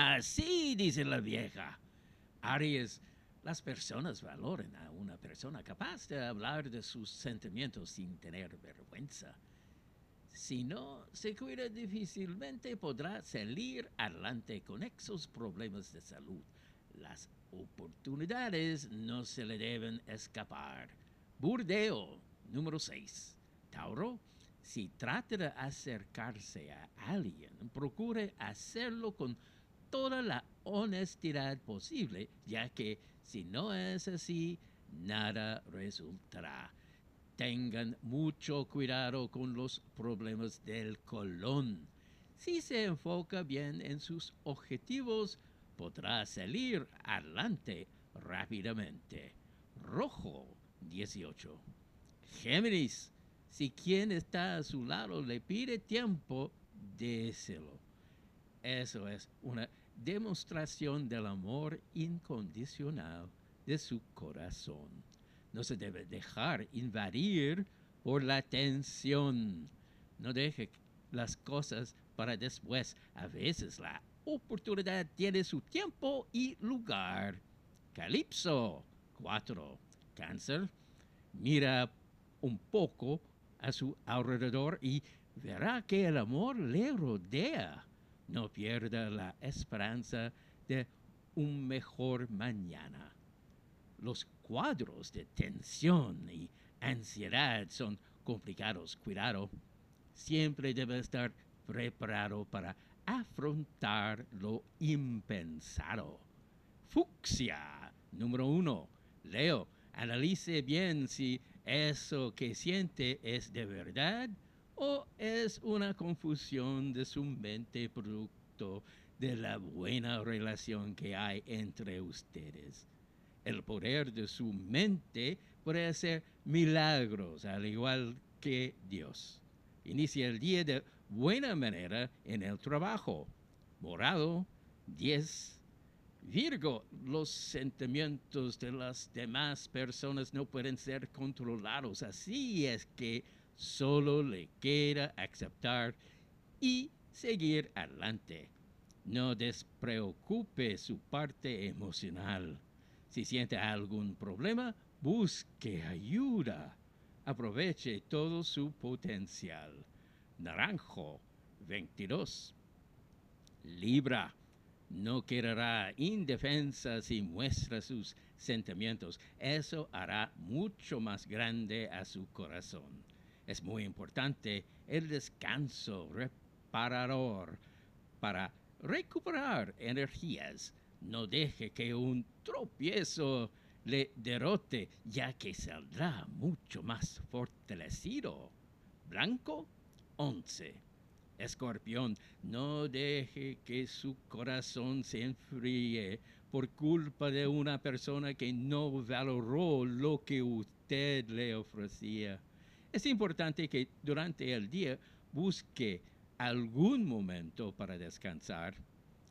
Así dice la vieja. Aries, las personas valoran a una persona capaz de hablar de sus sentimientos sin tener vergüenza. Si no se cuida difícilmente podrá salir adelante con esos problemas de salud. Las oportunidades no se le deben escapar. Burdeo, número 6. Tauro, si trata de acercarse a alguien, procure hacerlo con toda la honestidad posible, ya que si no es así, nada resultará. Tengan mucho cuidado con los problemas del colon. Si se enfoca bien en sus objetivos, podrá salir adelante rápidamente. Rojo 18. Géminis, si quien está a su lado le pide tiempo, déselo. Eso es una demostración del amor incondicional de su corazón. No se debe dejar invadir por la tensión. No deje las cosas para después. A veces la oportunidad tiene su tiempo y lugar. Calipso 4. Cáncer. Mira un poco a su alrededor y verá que el amor le rodea. No pierda la esperanza de un mejor mañana. Los cuadros de tensión y ansiedad son complicados. Cuidado. Siempre debe estar preparado para afrontar lo impensado. Fucsia, número uno. Leo, analice bien si eso que siente es de verdad o es una confusión de su mente producto de la buena relación que hay entre ustedes. El poder de su mente puede hacer milagros, al igual que Dios. Inicia el día de buena manera en el trabajo. Morado 10. Virgo, los sentimientos de las demás personas no pueden ser controlados. Así es que solo le queda aceptar y seguir adelante. No despreocupe su parte emocional. Si siente algún problema, busque ayuda. Aproveche todo su potencial. Naranjo 22. Libra. No quedará indefensa si muestra sus sentimientos. Eso hará mucho más grande a su corazón. Es muy importante el descanso reparador para recuperar energías. No deje que un tropiezo le derrote, ya que saldrá mucho más fortalecido. Blanco 11. Escorpión, no deje que su corazón se enfríe por culpa de una persona que no valoró lo que usted le ofrecía. Es importante que durante el día busque algún momento para descansar.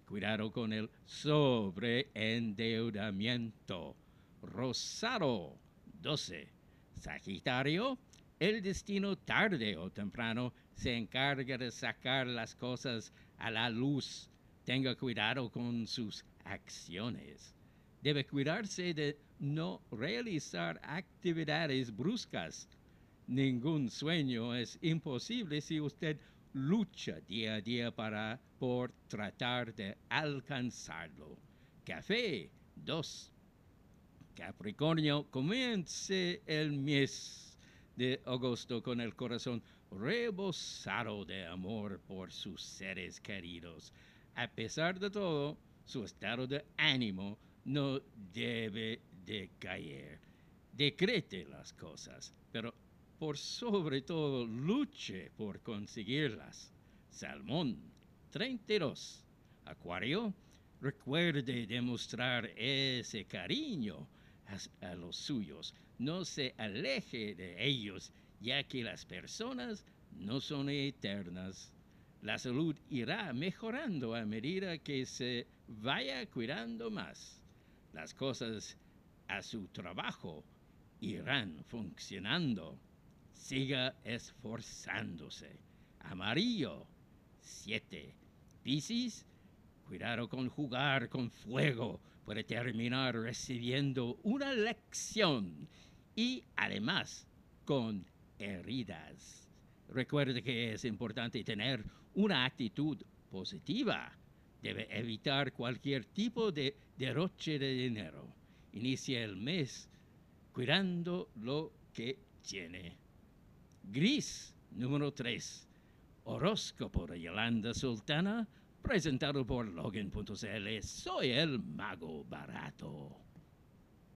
Cuidado con el sobreendeudamiento. Rosado 12. Sagitario, el destino tarde o temprano se encarga de sacar las cosas a la luz. Tenga cuidado con sus acciones. Debe cuidarse de no realizar actividades bruscas Ningún sueño es imposible si usted lucha día a día para por tratar de alcanzarlo. Café 2. Capricornio, comience el mes de agosto con el corazón rebosado de amor por sus seres queridos. A pesar de todo, su estado de ánimo no debe de caer. Decrete las cosas, pero por sobre todo luche por conseguirlas. Salmón 32. Acuario, recuerde demostrar ese cariño a, los suyos. No se aleje de ellos, ya que las personas no son eternas. La salud irá mejorando a medida que se vaya cuidando más. Las cosas a su trabajo irán funcionando siga esforzándose. Amarillo, 7. Piscis, Cuidado con jugar con fuego. Puede terminar recibiendo una lección y además con heridas. Recuerde que es importante tener una actitud positiva. Debe evitar cualquier tipo de derroche de dinero. Inicia el mes cuidando lo que tiene. Gris, número 3. Horóscopo de Yolanda Sultana, presentado por Logan.cl. Soy el mago barato.